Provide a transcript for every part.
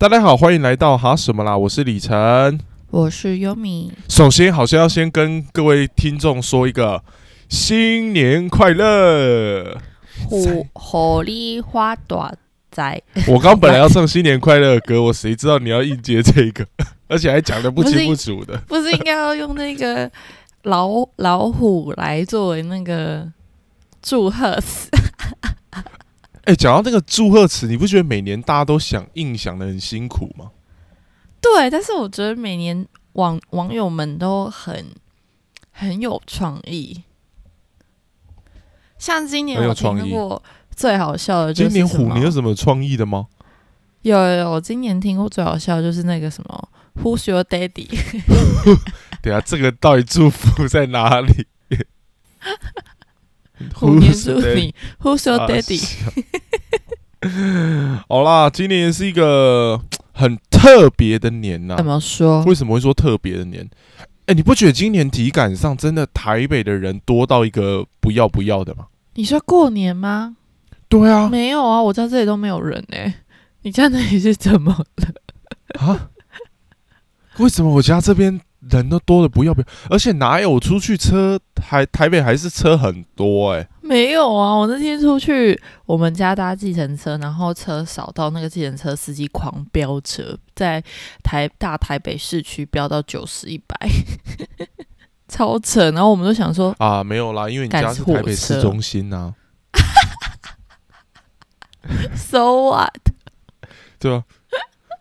大家好，欢迎来到哈什么啦？我是李晨。我是优米。首先，好像要先跟各位听众说一个新年快乐。虎火力花朵仔，我刚本来要唱新年快乐的歌，我谁知道你要应接这个，而且还讲的不清不楚的。不是应该要用那个老老虎来作为那个祝贺词？哎，讲到那个祝贺词，你不觉得每年大家都想印想的很辛苦吗？对，但是我觉得每年网网友们都很很有创意。像今年我听过最好笑的，今年虎年有什么创意的吗？有有有，我今年听过最好笑就是那个什么 Who's your daddy？对啊，这个到底祝福在哪里？虎年祝你 Who's your daddy？好啦，今年是一个。很特别的年呐，怎么说？为什么会说特别的年？哎，你不觉得今年体感上真的台北的人多到一个不要不要的吗？你说过年吗？对啊，没有啊，我在这里都没有人哎，你家那里是怎么了？啊？为什么我家这边？人都多的不要不要，而且哪有出去车台台北还是车很多哎？没有啊，我那天出去，我们家搭计程车，然后车少到那个计程车司机狂飙车，在台大台北市区飙到九十一百，超扯。然后我们都想说啊，没有啦，因为你家是台北市中心呐。So what？对啊。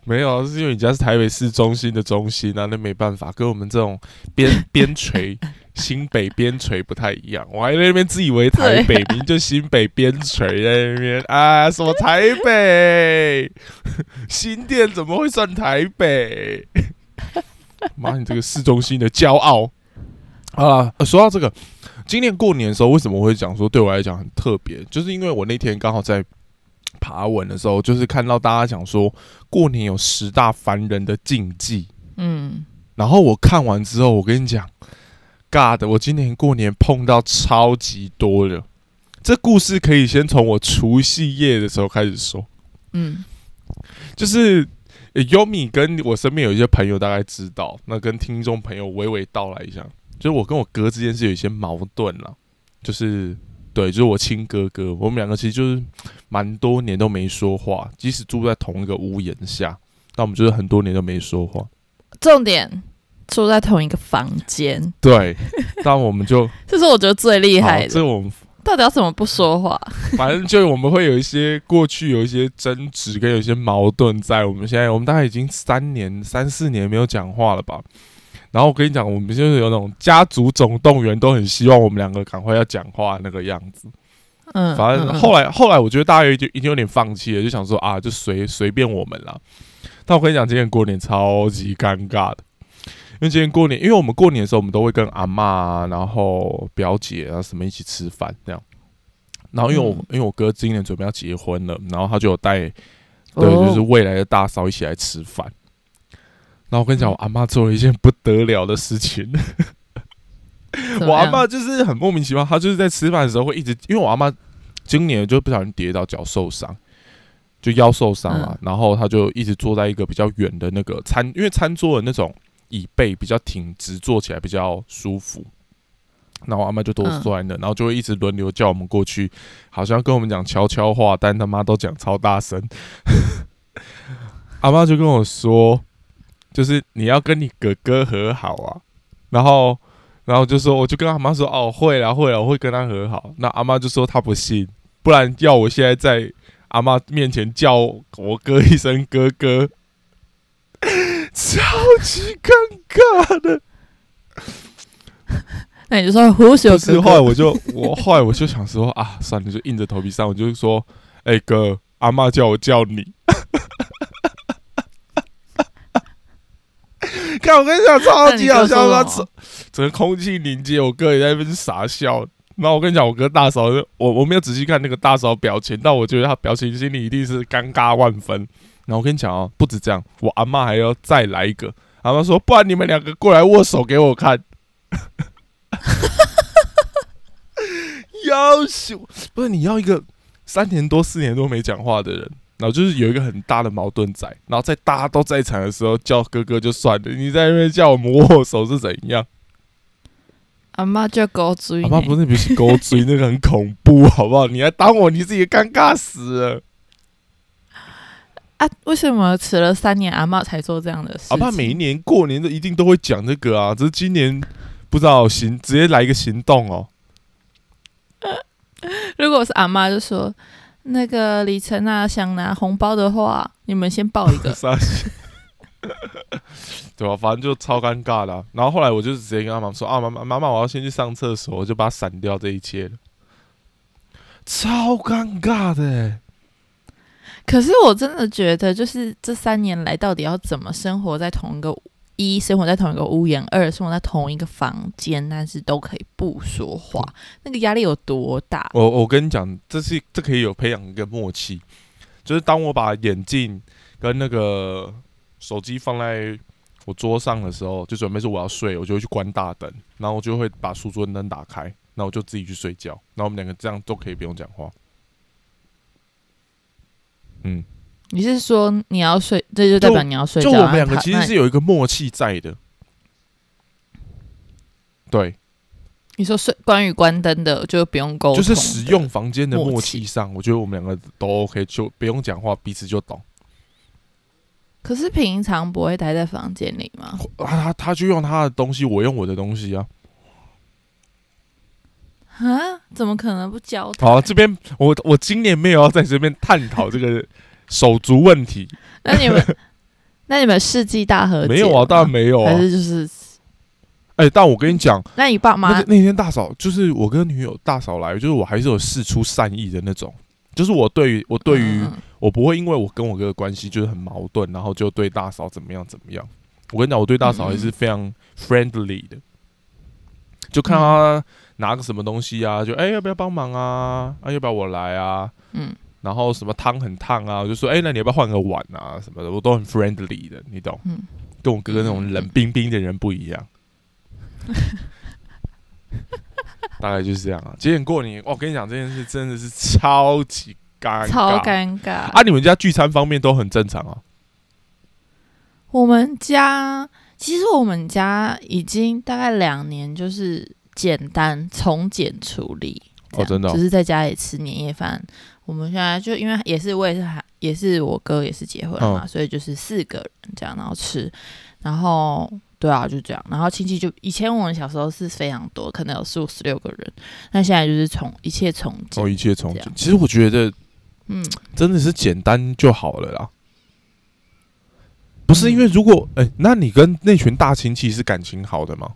没有，是因为你家是台北市中心的中心啊，那没办法，跟我们这种边 边陲新北边陲不太一样。我还在那边自以为台北，明就新北边陲在那边啊，什么台北新店怎么会算台北？妈，你这个市中心的骄傲啊！说到这个，今年过年的时候，为什么会讲说对我来讲很特别？就是因为我那天刚好在。爬文的时候，就是看到大家讲说过年有十大烦人的禁忌，嗯，然后我看完之后，我跟你讲，God，我今年过年碰到超级多的，这故事可以先从我除夕夜的时候开始说，嗯，就是优米跟我身边有一些朋友大概知道，那跟听众朋友娓娓道来一下，就是我跟我哥之间是有一些矛盾了，就是。对，就是我亲哥哥，我们两个其实就是蛮多年都没说话，即使住在同一个屋檐下，但我们就是很多年都没说话。重点住在同一个房间，对，但我们就 这是我觉得最厉害的。这我们到底要怎么不说话？反正就我们会有一些过去有一些争执跟有一些矛盾，在我们现在我们大概已经三年三四年没有讲话了吧。然后我跟你讲，我们就是有那种家族总动员，都很希望我们两个赶快要讲话那个样子。嗯，反正后来后来，我觉得大家已经已经有点放弃了，就想说啊，就随随便我们了。但我跟你讲，今年过年超级尴尬的，因为今年过年，因为我们过年的时候，我们都会跟阿妈、然后表姐啊什么一起吃饭这样。然后因为我因为我哥今年准备要结婚了，然后他就有带对，就是未来的大嫂一起来吃饭。然后我跟你讲，我阿妈做了一件不得了的事情。我阿妈就是很莫名其妙，她就是在吃饭的时候会一直，因为我阿妈今年就不小心跌到，脚受伤，就腰受伤了。然后她就一直坐在一个比较远的那个餐，因为餐桌的那种椅背比较挺直，坐起来比较舒服。那我阿妈就多坐在那，然后就会一直轮流叫我们过去，好像跟我们讲悄悄话，但他妈都讲超大声。阿妈就跟我说。就是你要跟你哥哥和好啊，然后，然后就说，我就跟阿妈说，哦，会了，会了，我会跟他和好。那阿妈就说她不信，不然要我现在在阿妈面前叫我哥一声哥哥，超级尴尬的。那你就说胡秀哥。后来我就我后来我就想说啊，算了，就硬着头皮上，我就说，哎哥，阿妈叫我叫你。看，我跟你讲，超级好笑，他整整个空气凝结，我哥也在那边傻笑。然后我跟你讲，我哥大嫂，我我没有仔细看那个大嫂表情，但我觉得他表情心里一定是尴尬万分。然后我跟你讲哦，不止这样，我阿妈还要再来一个。阿妈说，不然你们两个过来握手给我看。要求不是你要一个三年多四年多没讲话的人，然后就是有一个很大的矛盾在，然后在大家都在场的时候叫哥哥就算了，你在那边叫我们握手是怎样？阿妈就狗追，阿妈不是不是勾追，那个很恐怖，好不好？你还当我你自己尴尬死了。啊？为什么迟了三年，阿妈才做这样的事？阿妈每一年过年都一定都会讲这个啊，只是今年不知道行直接来一个行动哦。如果是阿妈就说那个李晨啊，想拿红包的话，你们先报一个。对吧、反正就超尴尬的啊、然后后来我就直接跟阿妈说啊，妈妈妈妈，我要先去上厕所，我就把它闪掉这一切了。超尴尬的欸，可是我真的觉得，就是这三年来，到底要怎么生活在同一个一生活在同一个屋檐，二生活在同一个房间，但是都可以不说话，那个压力有多大？我我跟你讲，这是这可以有培养一个默契，就是当我把眼镜跟那个手机放在我桌上的时候，就准备说我要睡，我就会去关大灯，然后我就会把书桌灯打开，那我就自己去睡觉，那我们两个这样都可以不用讲话。嗯，你是说你要睡，这就代表你要睡觉？就我们两个其实是有一个默契在的。对，你说睡关于关灯的就不用沟通，就是使用房间的默默契契上，我觉得我们两个都 OK，就不用讲话，彼此就懂。可是平常不会待在房间里吗？啊，他他就用他的东西，我用我的东西啊。啊，怎么可能不交谈？好，这边我我今年没有要在这边探讨这个手足问题，那你们，那你们世纪大和解没有啊，当然没有啊还。是就是，哎、但我跟你讲，那你爸妈那天大嫂就是我跟女友大嫂来，就是我还是有事出善意的那种，就是我对于我对于、我不会因为我跟我哥的关系就是很矛盾，然后就对大嫂怎么样怎么样。我跟你讲，我对大嫂还是非常 friendly 的，就看他拿个什么东西啊，就哎、要不要帮忙啊？啊要不要我来啊？嗯然后什么汤很烫啊，我就说哎、那你要不要换个碗啊什么的，我都很 friendly 的，你懂？嗯，跟我哥哥那种冷冰冰的人不一样。大概就是这样啊。今年过年，我跟你讲这件事真的是超级尴尬，超尴尬。啊！你们家聚餐方面都很正常啊？我们家其实我们家已经大概两年，就是简单从简处理。哦真的哦就是在家里吃年夜饭。我们现在就因为也是我也是还也是我哥也是结婚了嘛，嗯所以就是四个人这样，然后吃，然后对啊就这样，然后亲戚就以前我们小时候是非常多，可能有四五十六个人，那现在就是从一切从简，哦，一切从这样。简其实我觉得嗯，真的是简单就好了啦。不是因为如果嗯哎、那你跟那群大亲戚是感情好的吗？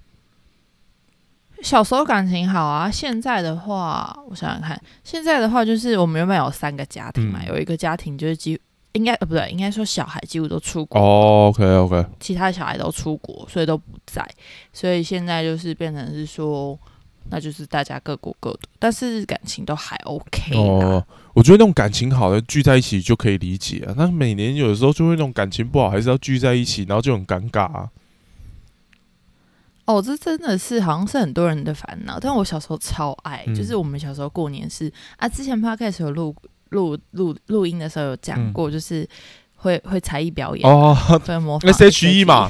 小时候感情好啊，现在的话，我想想看，现在的话就是我们原本有三个家庭嘛，嗯有一个家庭就是几应该呃不对，应该说小孩几乎都出国，哦，OK OK，其他的小孩都出国，所以都不在，所以现在就是变成是说，那就是大家各过各的，但是感情都还 OK 啦。哦，我觉得那种感情好的聚在一起就可以理解啊。但每年有的时候就会那种感情不好，还是要聚在一起，然后就很尴尬啊。哦，这真的是好像是很多人的烦恼，但我小时候超爱，嗯就是我们小时候过年是啊，之前 podcast 有录录录录音的时候有讲嗯过，就是会会才艺表演，哦对模仿，S H E 嘛，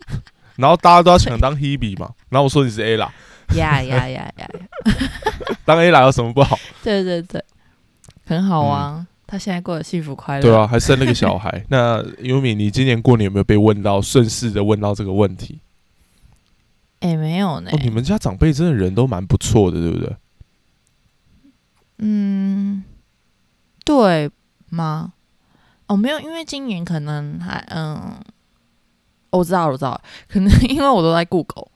然后大家都要抢当 Hebe 嘛，然后我说你是 A 啦，呀呀呀呀！当 A 啦有什么不好？对对对，很好啊，他现在过得幸福快乐。嗯对啊，还生了个小孩。那优米，你今年过年有没有被问到顺势的问到这个问题？哎、没有呢。哦，你们家长辈真的人都蛮不错的，对不对？嗯，对吗？哦，没有，因为今年可能还嗯，我知道，我知道，可能 因为我都在顾狗，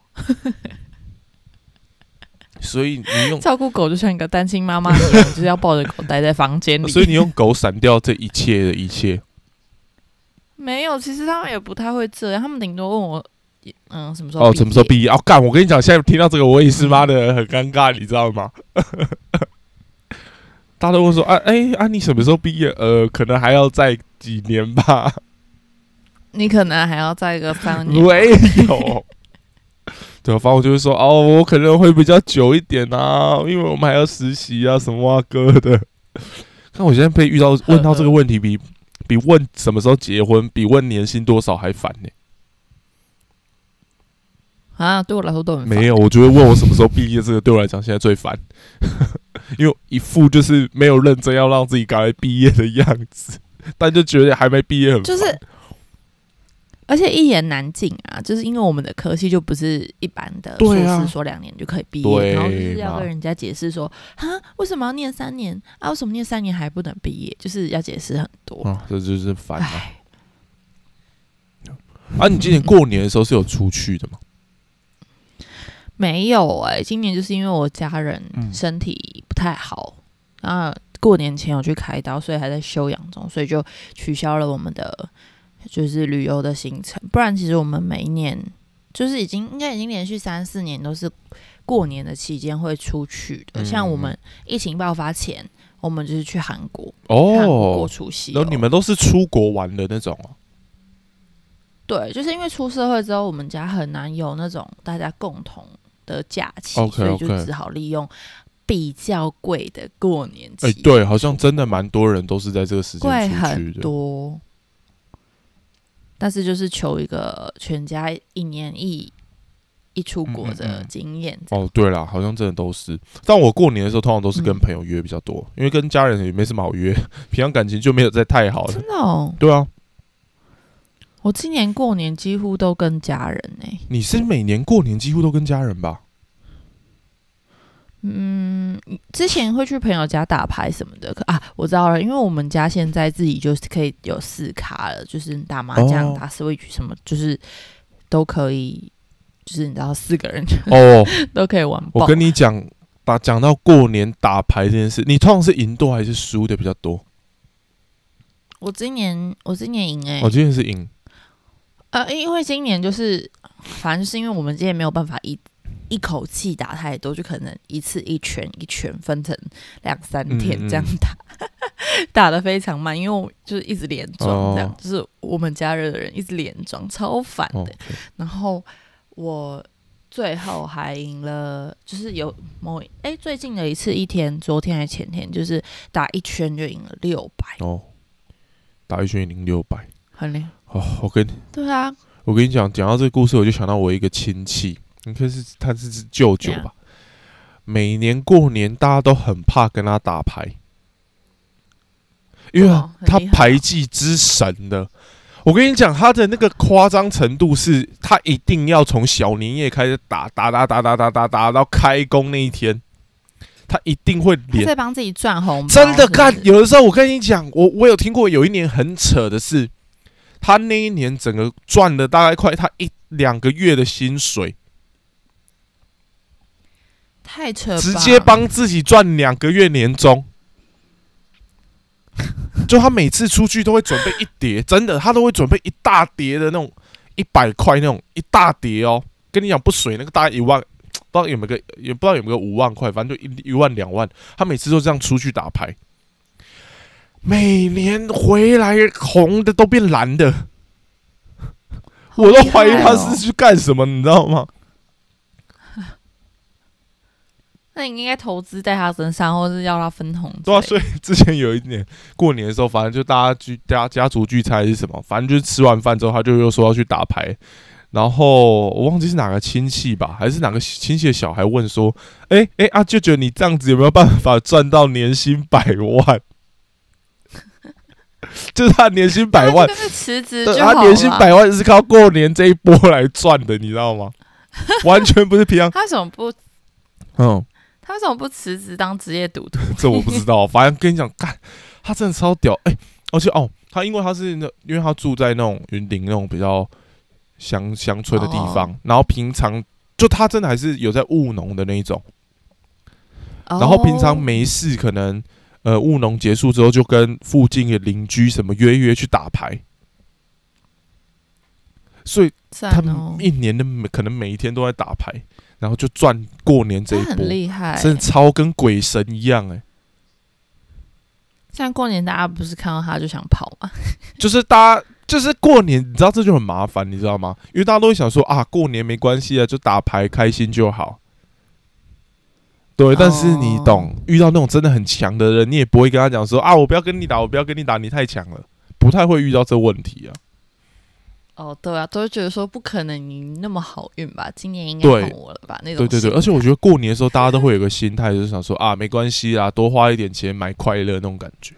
所以你用，照顾狗就像一个单亲妈妈一样，就是要抱着狗待在房间里。所以你用狗闪掉这一切的一切。没有，其实他们也不太会这样，他们顶多问我，嗯，什么时候哦，什么时候？毕业？哦，干！我跟你讲，现在听到这个，我也是妈的很尴尬，你知道吗？大家都会说啊，哎、啊，你什么时候毕业？呃，可能还要再几年吧。你可能还要再个三年。没有。对，反正我就会说，哦，我可能会比较久一点啊，因为我们还要实习啊，什么啊哥的。看我现在被遇到 问到这个问题，比比问什么时候结婚，比问年薪多少还烦呢、啊，对我来说都很没有，我觉得问我什么时候毕业，这个对我来讲现在最烦，因为一副就是没有认真要让自己赶快毕业的样子，但就觉得还没毕业很烦就是，而且一言难尽啊，就是因为我们的科系就不是一般的硕士，说两年就可以毕对业，然后就是要跟人家解释说，啊，为什么要念三年啊？为什么念三年还不能毕业？就是要解释很多。啊，这就是烦啊。唉，啊，你今年过年的时候是有出去的吗？没有哎、今年就是因为我家人嗯身体不太好，然后过年前有去开刀，所以还在休养中，所以就取消了我们的就是旅游的行程。不然其实我们每一年就是已经应该已经连续三四年都是过年的期间会出去的。嗯像我们疫情爆发前，我们就是去韩国，韩国过哦，除夕、然后你们都是出国玩的那种哦。对，就是因为出社会之后，我们家很难有那种大家共同的假期所以就只好利用比较贵的过年期。哎、对，好像真的蛮多人都是在这个时间出去贵很的。多，但是就是求一个全家一年一一出国的嗯经验。哦，对啦，好像真的都是。但我过年的时候通常都是跟嗯朋友约比较多，因为跟家人也没什么好约，平常感情就没有在太好了真。的哦，对啊，我今年过年几乎都跟家人呢、你是每年过年几乎都跟家人吧？嗯，之前会去朋友家打牌什么的，可啊，我知道了，因为我们家现在自己就是可以有四卡了，就是打麻将、哦打 Switch 什么，就是都可以，就是你知道四个人哦，都可以玩爆。我跟你讲，打讲到过年打牌这件事，你通常是赢多还是输的比较多？我今年我今年赢哎、我、今年是赢。呃，因为今年就是，反正就是因为我们今年没有办法一一口气打太多，就可能一次一拳一拳分成两三天这样打，打的非常慢，因为我就是一直连庄这样，哦就是我们家人的人一直连庄，超烦的。哦，然后我最后还赢了，就是有某哎最近的一次一天，昨天还前天，就是打一圈就赢了六百，哦，打一圈赢六百。很厉害。哦，我跟你对啊，我跟你讲，讲到这个故事，我就想到我一个亲戚，应该是他是是舅舅吧。每年过年，大家都很怕跟他打牌，因为他牌技之神的。我跟你讲，他的那个夸张程度是，他一定要从小年夜开始打，打打打打打打打到开工那一天，他一定会他连在帮自己赚红包，真的干，有的时候我跟你讲，我我有听过有一年很扯的是，他那一年整个赚了大概快他一两个月的薪水，太扯吧，直接帮自己赚两个月年终。就他每次出去都会准备一叠，真的，他都会准备一大叠的那种一百块那种一大叠哦。跟你讲不水那个大概一万，不知道有没有个也不知道有没有个五万块，反正就一一万两万。他每次都这样出去打牌，每年回来红的都变蓝的，好我都怀疑他是去干什么，你知道吗？那你应该投资在他身上，或是要他分红。对啊，所以之前有一年过年的时候，反正就大家聚家家族聚餐还是什么，反正就是吃完饭之后，他就又说要去打牌。然后我忘记是哪个亲戚吧，还是哪个亲戚的小孩问说：“哎、哎、啊舅舅，你这样子有没有办法赚到年薪百万？” 就是他年薪百万辞职就他年薪百万是靠过年这一波来赚的，你知道吗？完全不是平常，他为什么不？嗯，他为什么不辞职当职业赌徒？这我不知道，反正跟你讲，干，他真的超屌，哎、而且哦，他因为他是那，因为他住在那种云顶那种比较乡乡村的地方，哦然后平常就他真的还是有在务农的那一种，然然后平常没事，可能呃务农结束之后，就跟附近的邻居什么约约去打牌，所以他们哦，一年的每可能每一天都在打牌，然后就赚过年这一波，厉害。真的超跟鬼神一样哎、像过年大家不是看到他就想跑吗？就是大家就是过年，你知道这就很麻烦，你知道吗？因为大家都会想说啊，过年没关系啊，就打牌开心就好。对，但是你哦懂，遇到那种真的很强的人，你也不会跟他讲说啊，我不要跟你打，我不要跟你打，你太强了，不太会遇到这问题啊。哦，对啊，都会觉得说不可能你那么好运吧，今年应该对碰我了吧？那种对对对，而且我觉得过年的时候，大家都会有个心态，就是想说啊，没关系啊，多花一点钱买快乐那种感觉。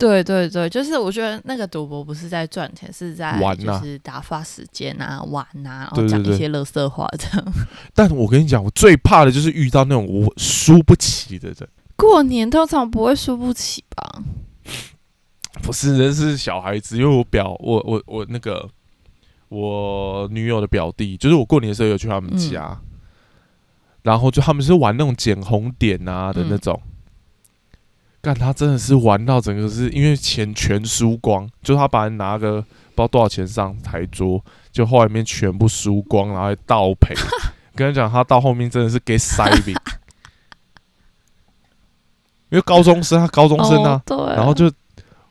对对对，就是我觉得那个赌博不是在赚钱，是在就是打发时间啊、玩啊，然后讲一些乐色话这样。但我跟你讲，我最怕的就是遇到那种我输不起的人。过年通常不会输不起吧？不是，人是小孩子，因为我表我我我那个我女友的表弟，就是我过年的时候有去他们家，然后就他们是玩那种捡红点啊的那种，干、他真的是玩到整个是因为钱全输光，就他把人拿个不知道多少钱上台桌，就后来面全部输光，然后还倒赔。跟你讲，他到后面真的是给塞饼，因为高中生，他高中生啊，然后就，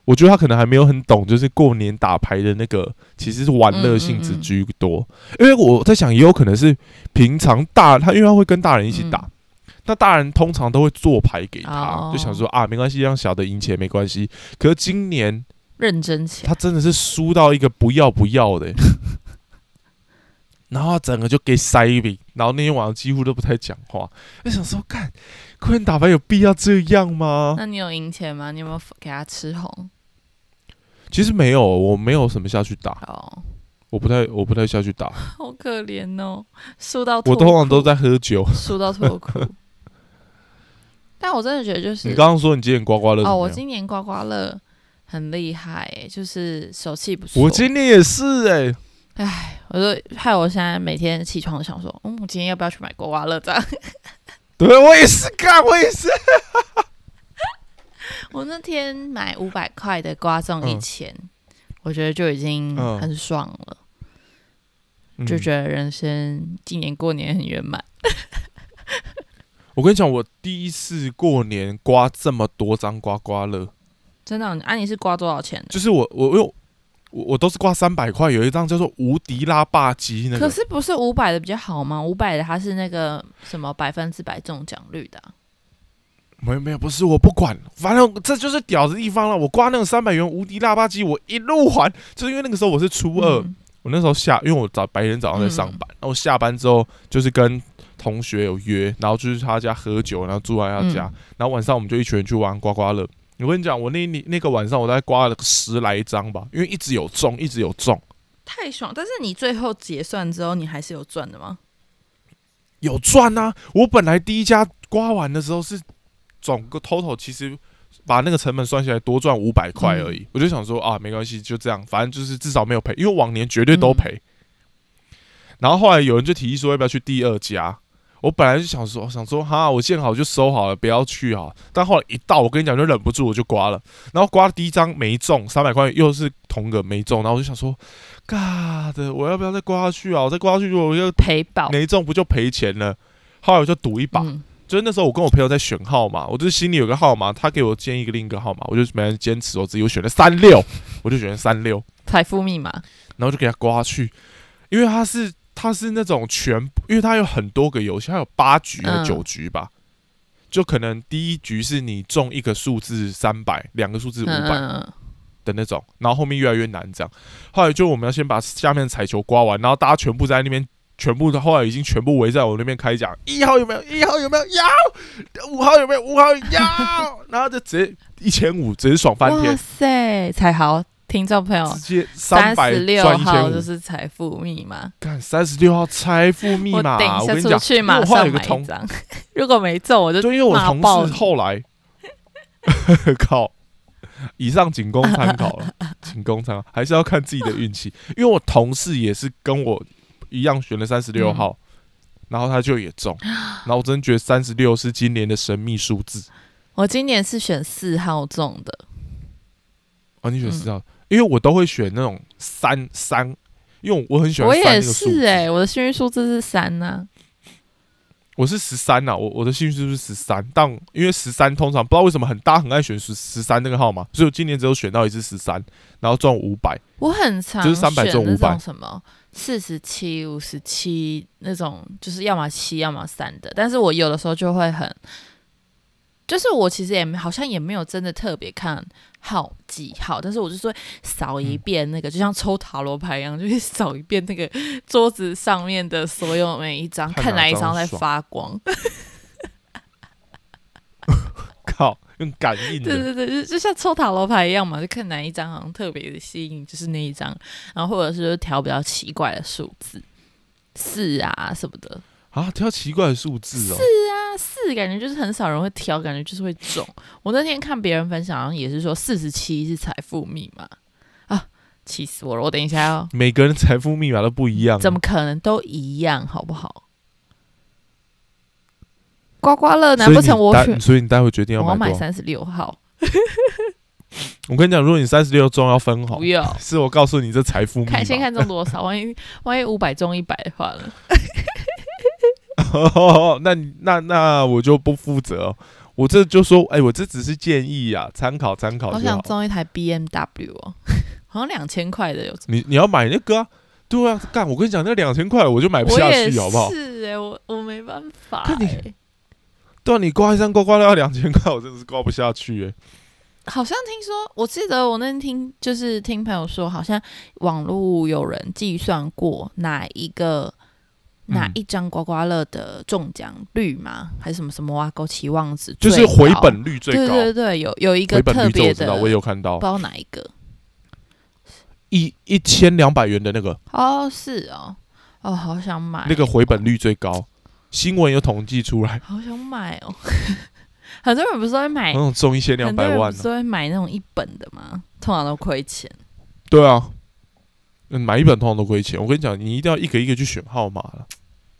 我觉得他可能还没有很懂，就是过年打牌的那个其实是玩乐性质居多。因为我在想，也有可能是平常大他，因为他会跟大人一起打，那大人通常都会做牌给他，哦就想说啊，没关系，让小的赢钱没关系。可是今年认真起来他真的是输到一个不要不要的欸、然后整个就给塞一笔，然后那天晚上几乎都不太讲话，就想说，干，过年打牌有必要这样吗？那你有赢钱吗？你有没有给他吃红？其实没有，我没有什么下去打，哦，我不太我不太下去打，好可怜哦，输到我通常都在喝酒。输到脱裤。但我真的觉得就是你刚刚说你今年刮刮乐哦，我今年刮刮乐很厉害诶，就是手气不错。我今年也是哎、唉，我就害我现在每天起床都想说，嗯，我今天要不要去买刮刮乐？这样，对我也是干，我也是。我那天买五百块的刮中一嗯千、我觉得就已经嗯很爽了，嗯就觉得人生今年过年很圆满。我跟你讲，我第一次过年刮这么多张刮刮乐，真的哦，啊，你是刮多少钱的？就是我我我我我都是刮三百块，有一张叫做无敌拉霸机那个，可是不是五百的比较好吗？五百的它是那个什么百分之百中奖率的啊、没有没有，不是我不管，反正这就是屌的地方了。我刮那个三百元无敌拉霸机，我一路还，就是因为那个时候我是初二，嗯我那时候下，因为我早白天早上在上班，然后下班之后就是跟同学有约，然后就是他家喝酒，然后住在他家，嗯然后晚上我们就一群人去玩刮刮乐。我跟你讲，我那那那个晚上我大概刮了十来张吧，因为一直有中，一直有中，太爽！但是你最后结算之后，你还是有赚的吗？有赚啊！我本来第一家刮完的时候是总个 total 其实把那个成本算下来多赚五百块而已，我就想说啊，没关系，就这样，反正就是至少没有赔，因为往年绝对都赔。然后后来有人就提议说要不要去第二家，我本来就想说想说哈，我见好就收好了，不要去啊。但后来一到，我跟你讲就忍不住我就刮了，然后刮了第一张没中，三百块又是同个没中，然后我就想说，嘎的，我要不要再刮下去啊？我再刮下去，我就赔保没中不就赔钱了？后来我就赌一把，嗯。就是那时候我跟我朋友在选号码，我就是心里有个号码，他给我建议一个另一个号码，我就没人坚持我自己，我选了三六，我就选了三六，财富密码，然后就给他刮去，因为他是他是那种全，因为他有很多个游戏，他有八局还嗯是九局吧，就可能第一局是你中一个数字三百，两个数字五百嗯，的那种，然后后面越来越难这样，后来就我们要先把下面的彩球刮完，然后大家全部在那边。全部的后来已经全部围在我那边开讲，一号有没有？一号有没有？要！五号有没有？五号要！然后就直接一千五，直接爽翻天哇，塞，彩豪听众朋友，直接三十六号就。是财富密码，看三十六号财富密我码，等一下出我跟你讲，去马因为我后来上买有个同一，张，如果没中我就就因为我同事后来，靠，以上仅供参考了，仅供参考，还是要看自己的运气。因为我同事也是跟我一样选了三十六嗯。号，然后他就也中，然后我真觉得三十六是今年的神秘数字。我今年是选四号中的，哦，你选嗯四号，因为我都会选那种三三，因为我很喜欢我也。是哎、我的幸运数字是三呢、我是十三呐，我我的幸运数是十三，但因为十三通常不知道为什么很大很爱选十十三那个号码，所以我今年只有选到一次十三，然后中五百。我很常就是300中500选那种什么四十七、五十七那种，就是要么七，要么三的。但是我有的时候就会很，就是我其实也好像也没有真的特别看好几号，但是我就说扫一遍那个，就像抽塔罗牌一样，就是扫一遍那个桌子上面的所有每一张，看看哪一张张在发光。靠，用感应的，对对对，就就像抽塔罗牌一样嘛，就看哪一张好像特别的吸引，就是那一张，然后或者是调比较奇怪的数字，四啊什么的。啊，挑奇怪的数字哦。是啊，四感觉就是很少人会挑，感觉就是会中。我那天看别人分享，好像也是说四十七是财富密码啊，气死我了！我等一下要每个人财富密码都不一样，怎么可能都一样，好不好？刮刮乐难不成我选所以你待？会决定我要要买三十六号，我跟你讲，如果你三十六中要分红不，要是我告诉你这财富密码。看先看中多少，万一万一五百中一百的话呢？那那那我就不负责哦。我这就说，哎、我这只是建议啊，参考参考好想就好。中一台 BMW 哦，好像两千块的有，你你要买那个啊？对啊，干！我跟你讲，那两千块我就买不下去，好不好？是哎、我我没办法、看你欸。对啊，你刮一张刮刮乐要两千块，我真的是刮不下去哎。好像听说，我记得我那天听就是听朋友说，好像网络有人计算过哪一个、嗯哪一张刮刮乐的中奖率吗？还是什么什么挖沟期望值就是回本率最高，对对对，有有一个回本特别的，率我知道，我也有看到不知道哪一个。一一千两百元的那个，哦，是哦，哦，好想买那个回本率最高，新闻有统计出来，好想买哦。很多人不是会买那，种中一千两百万不是会买那种一本的吗？通常都亏钱。对啊，嗯，买一本通常都亏钱。我跟你讲，你一定要一个一个去选号码了。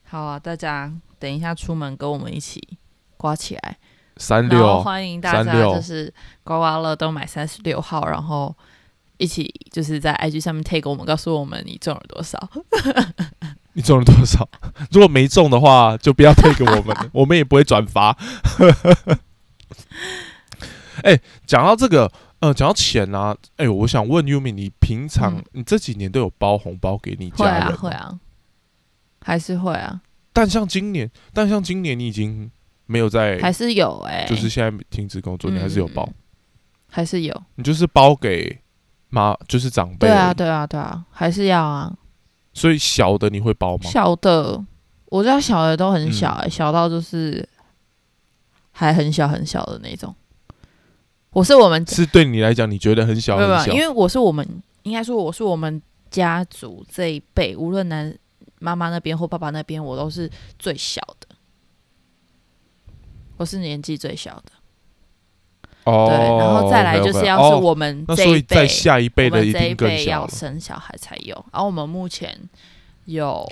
好啊，大家等一下出门跟我们一起刮起来。三六，欢迎大家就是刮刮乐都买三十六号，然后一起就是在 IG 上面 take 我们，告诉我们你中了多少。你中了多少？如果没中的话，就不要推给我们，我们也不会转发。哎、讲到这个，呃，讲到钱啊，哎、我想问 Yumi，你平常、嗯你这几年都有包红包给你会啊家人吗？会啊，还是会啊，但像今年，但像今年你已经没有在，还是有哎、就是现在停止工作，你还是有包，嗯还是有。你就是包给妈，就是长辈。对啊，。对啊，对啊，还是要啊。所以小的你会包吗？小的，我知道小的都嗯很小、欸，小到就是还很小很小的那种。我是我们是对你来讲，你觉得很小很小因？为我是我们应该说我是我们家族这一辈，无论男妈妈那边或爸爸那边，我都是最小的，我是年纪最小的。哦，对，然后再来就是要是哦我们这一辈，在下一辈我们的一定这一辈更。要生小孩才有，然后我们目前有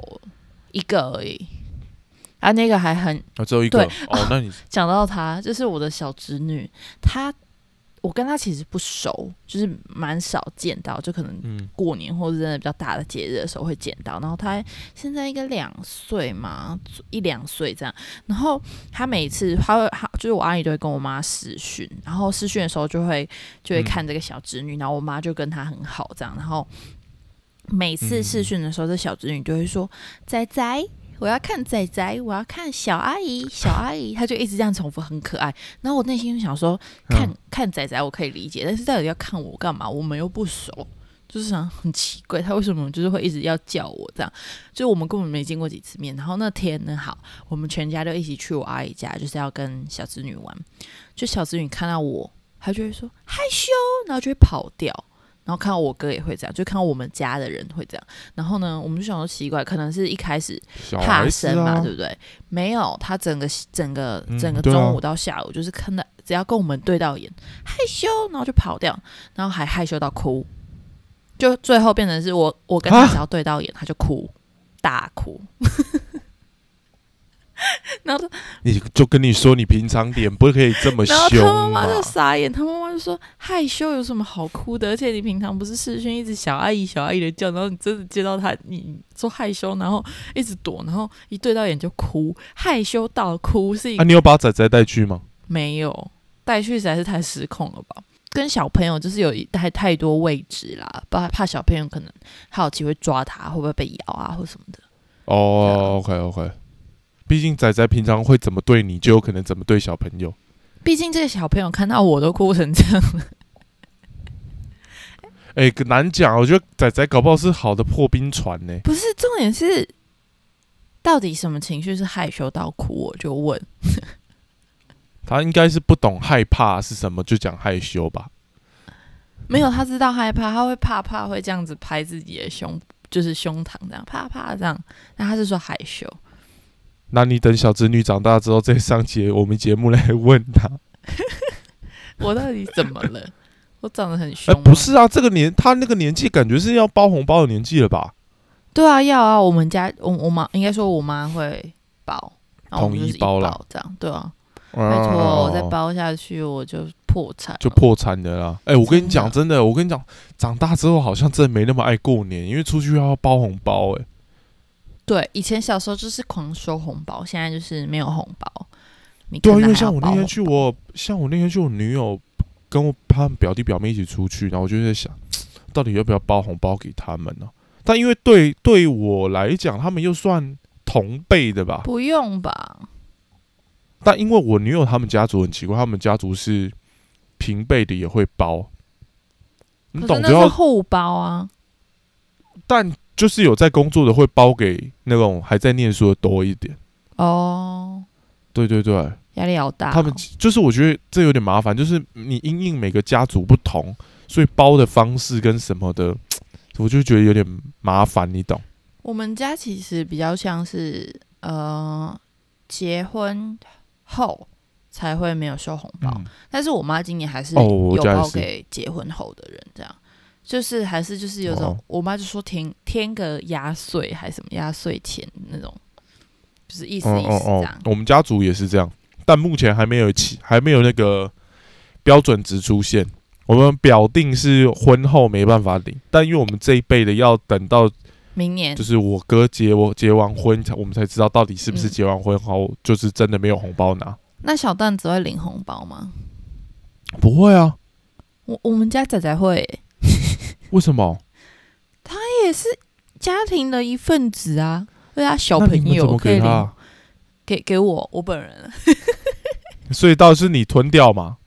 一个而已，啊，那个还很哦，只有一个对哦，那你 讲到他，就是我的小侄女，她我跟他其实不熟，就是蛮少见到，就可能嗯过年或者真的比较大的节日的时候会见到。然后他现在应该两岁嘛，一两岁这样。然后他每次他会，他就是我阿姨都会跟我妈视讯，然后视讯的时候就会就会嗯看这个小侄女，然后我妈就跟她很好这样。然后每次视讯的时候，这小侄女就会说：“仔仔。”我要看仔仔，我要看小阿姨，小阿姨，她就一直这样重复，很可爱。然后我内心就想说，看、嗯看仔仔我可以理解，但是到底要看我干嘛？我们又不熟，就是想很奇怪，他为什么就是会一直要叫我这样？就我们根本没见过几次面。然后那天呢，好，我们全家就一起去我阿姨家，就是要跟小侄女玩。就小侄女看到我，她就会说害羞，然后就会跑掉。然后看到我哥也会这样，就看到我们家的人会这样。然后呢，我们就想说奇怪，可能是一开始怕生嘛，啊对，不对？没有，他整个整个嗯整个中午到下午，就是看到只要跟我们对到眼，害羞，然后就跑掉，然后还害羞到哭，就最后变成是我我跟他啊只要对到眼，他就哭，大哭。然后，你就跟你说，你平常点不可以这么 然后他妈妈。就傻眼，他妈妈就说害羞有什么好哭的？而且你平常不是视讯一直小阿姨小阿姨的叫，然后你真的接到他，你说害羞，然后一直躲，然后一对到眼就哭，害羞到哭是一啊，你有把仔仔带去吗？没有带去实在是太失控了吧？跟小朋友就是有一太太多位置啦，怕怕小朋友可能好奇会抓他，会不会被咬啊或什么的。哦，OK OK，毕竟仔仔平常会怎么对你，就有可能怎么对小朋友。毕竟这个小朋友看到我都哭成这样了，哎、难讲，我觉得仔仔搞不好是好的破冰船呢、不是重点是，到底什么情绪是害羞到哭？我就问，他应该是不懂害怕是什么，就讲害羞吧。没有他知道害怕，他会怕怕会这样子拍自己的胸，就是胸膛这样啪啪这样，那他是说害羞。那你等小侄女长大之后再上节我们节目来问她。我到底怎么了？我长得很哎、凶吗？不是啊，这个年他那个年纪，感觉是要包红包的年纪了吧？对啊，要啊，我们家我我妈应该说我妈会包，然后我就是一统一包了这样，对啊，拜拜托，我再包下去我就破产，就破产的啦。哎、我跟你讲，真的，我跟你讲，长大之后好像真的没那么爱过年，因为出去要包红包、哎，对，以前小时候就是狂收红包，现在就是没有红包。你对啊，因为像我那天去我，像我那天去我女友跟我他们表弟表妹一起出去，然后我就在想，到底要不要包红包给他们呢、但因为对对我来讲，他们又算同辈的吧。不用吧？但因为我女友他们家族很奇怪，他们家族是平辈的也会包，你懂就是要，互包啊。但就是有在工作的会包给那种还在念书的多一点。哦，对对对，压力好大哦、他们就是我觉得这有点麻烦，就是你因应每个家族不同，所以包的方式跟什么的，我就觉得有点麻烦，你懂？我们家其实比较像是呃，结婚后才会没有收红包，嗯，但是我妈今年还是有包给结婚后的人，这样就是还是就是有种，哦我妈就说添添个压岁还是什么压岁钱那种，就是意思哦意思这样。我们家族也是这样，但目前还没有起，还没有那个标准值出现。我们表定是婚后没办法领，但因为我们这一辈的要等到明年就是我哥结我结完婚，才我们才知道到底是不是嗯结完婚后就是真的没有红包拿。那小蛋子会领红包吗？不会啊，我我们家仔仔会欸、为什么？他也是家庭的一份子啊，对啊小朋友可以领给他？给给我我本人，所以倒是你吞掉嘛？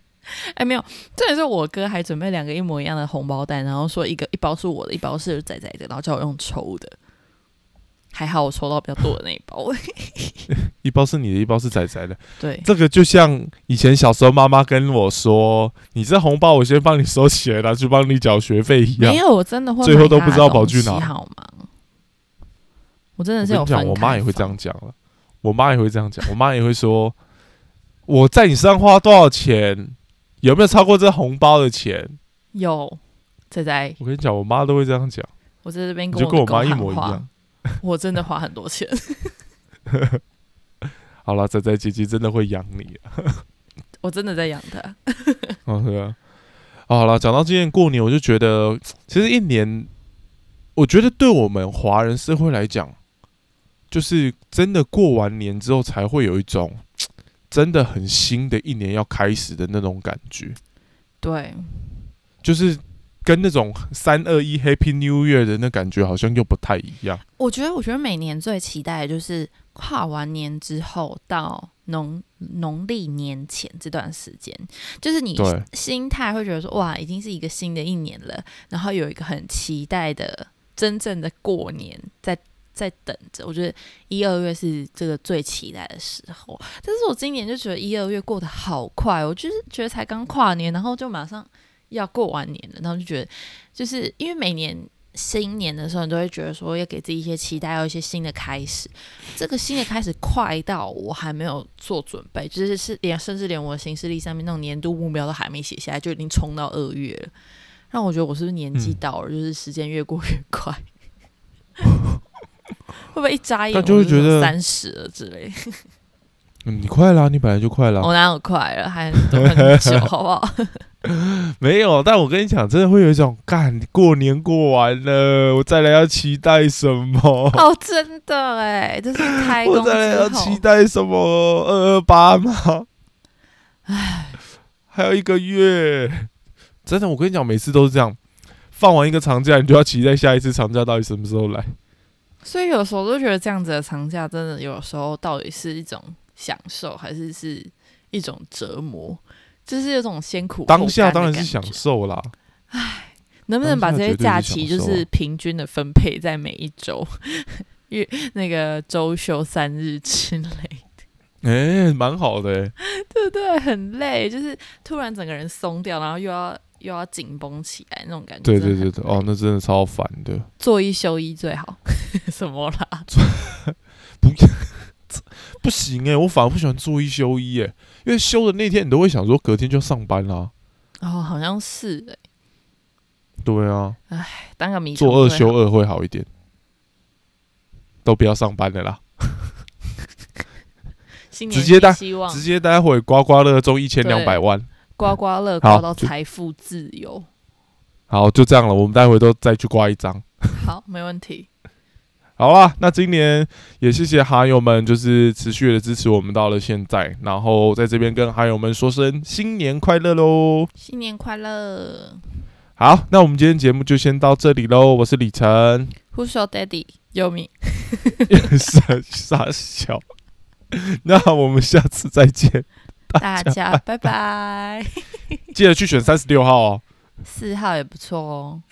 哎没有，这也是我哥还准备两个一模一样的红包袋，然后说一个一包是我的，一包是仔仔的，然后叫我用抽的。还好我抽到比较多的那一包，一包是你的，一包是仔仔的。对，这个就像以前小时候妈妈跟我说：“你这红包我先帮你收起来，拿去帮你缴学费一样没。有我真的会最后都不知道跑去哪好吗？我真”的是有讲，我妈也会这样讲了，我妈也会这样讲，我妈也会说：“我在你身上花多少钱，有没有超过这红包的钱有仔仔，？”我跟你讲，我妈都会这样讲，我在这边你跟我就跟我妈一模一样。我真的花很多钱，好了，仔仔姐姐真的会养你啊。我真的在养它。哦，对啊。哦好了，讲到今年过年，我就觉得其实一年，我觉得对我们华人社会来讲，就是真的过完年之后，才会有一种真的很新的一年要开始的那种感觉，对，就是跟那种三二一 Happy New Year 的那感觉好像又不太一样。我觉得，我觉得每年最期待的就是跨完年之后到农农历年前这段时间，就是你心态会觉得说，哇，已经是一个新的一年了，然后有一个很期待的真正的过年在在等着。我觉得一二月是这个最期待的时候，但是我今年就觉得一二月过得好快，我就是觉得才刚跨年，然后就马上要过完年了，然后就觉得就是因为每年。新年的时候，你都会觉得说要给自己一些期待，要一些新的开始。这个新的开始快到我还没有做准备，就是是连甚至连我的行事历上面那种年度目标都还没写下来，就已经冲到二月了，让我觉得我是不是年纪嗯到了，就是时间越过越快。会不会一眨眼但就会觉得三十了之类？嗯，你快啦，你本来就快啦。我哪有快了，还很很久，好不好？没有，但我跟你讲，真的会有一种干过年过完了，我再来要期待什么？哦，真的哎，就是开工我再来要期待什么？二二八吗？唉，还有一个月，真的，我跟你讲，每次都是这样。放完一个长假，你就要期待下一次长假到底什么时候来。所以有时候都觉得这样子的长假，真的有时候到底是一种享受，还是是一种折磨？就是有种先苦当下当然是享享受啦。唉，能不能把这些假期就是平均的分配在每一周，月那个周休三日之类的？哎，蛮好的，对不对？很累，就是突然整个人松掉，然后又要。又要紧绷起来那种感觉，对对对对，哦，那真的超烦的。做一休一最好，什么啦？不不行哎，我反而不喜欢做一休一哎，因为休的那天你都会想说隔天就上班啦。哦，好像是哎。对啊。唉，当个迷做二休二会好一点，都不要上班的啦。直接待，直接待会刮刮乐中一千两百万。刮刮乐刮到财富自由，好，就这样了。我们待会都再去刮一张。好，没问题。好啦，那今年也谢谢哈友们，就是持续的支持我们到了现在。然后在这边跟哈友们说声新年快乐喽！新年快乐！好，那我们今天节目就先到这里喽。我是李晨，Who's your daddy？优米，傻傻笑。那我们下次再见。大家拜拜，记得去选三十六号哦，四号也不错哦。